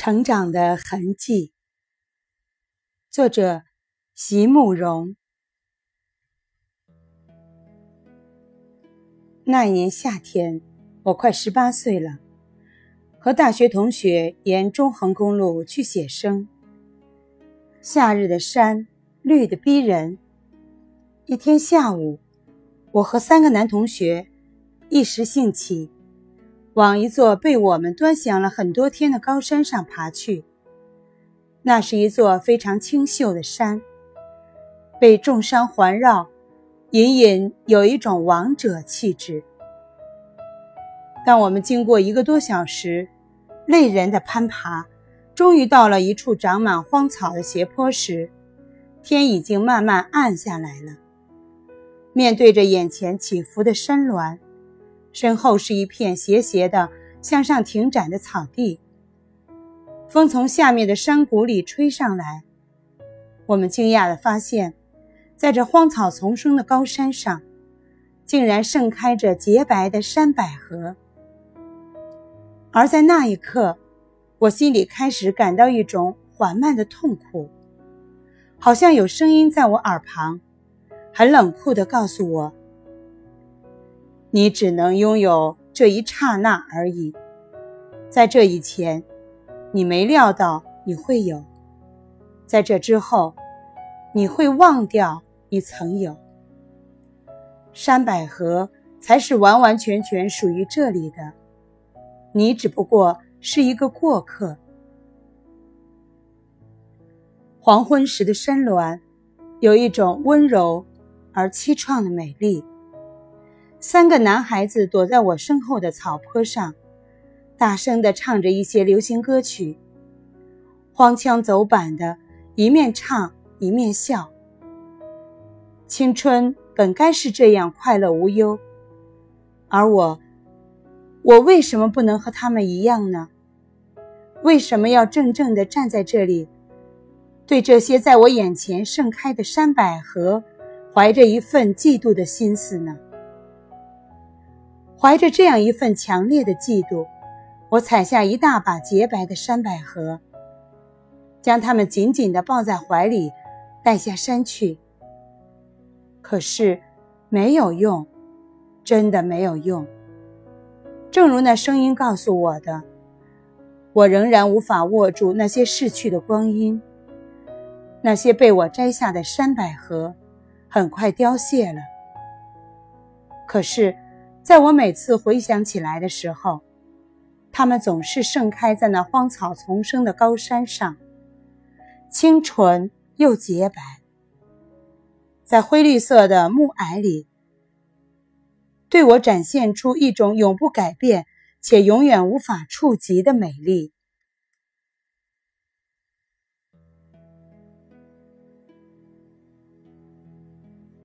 成长的痕迹。作者：席慕容。那一年夏天，我快十八岁了，和大学同学沿中横公路去写生。夏日的山绿得逼人。一天下午，我和三个男同学一时兴起。往一座被我们端详了很多天的高山上爬去。那是一座非常清秀的山，被众山环绕，隐隐有一种王者气质。当我们经过一个多小时累人的攀爬，终于到了一处长满荒草的斜坡时，天已经慢慢暗下来了。面对着眼前起伏的山峦。身后是一片斜斜的向上挺展的草地，风从下面的山谷里吹上来。我们惊讶地发现，在这荒草丛生的高山上，竟然盛开着洁白的山百合。而在那一刻，我心里开始感到一种缓慢的痛苦，好像有声音在我耳旁，很冷酷地告诉我。你只能拥有这一刹那而已，在这以前，你没料到你会有；在这之后，你会忘掉你曾有。山百合才是完完全全属于这里的，你只不过是一个过客。黄昏时的山峦，有一种温柔而凄怆的美丽。三个男孩子躲在我身后的草坡上，大声地唱着一些流行歌曲，荒腔走板的，一面唱一面笑。青春本该是这样快乐无忧，而我，我为什么不能和他们一样呢？为什么要怔怔地站在这里，对这些在我眼前盛开的山百合，怀着一份嫉妒的心思呢？怀着这样一份强烈的嫉妒，我采下一大把洁白的山百合，将它们紧紧地抱在怀里，带下山去。可是，没有用，真的没有用。正如那声音告诉我的，我仍然无法握住那些逝去的光阴。那些被我摘下的山百合，很快凋谢了。可是。在我每次回想起来的时候，它们总是盛开在那荒草丛生的高山上，清纯又洁白，在灰绿色的暮霭里，对我展现出一种永不改变且永远无法触及的美丽。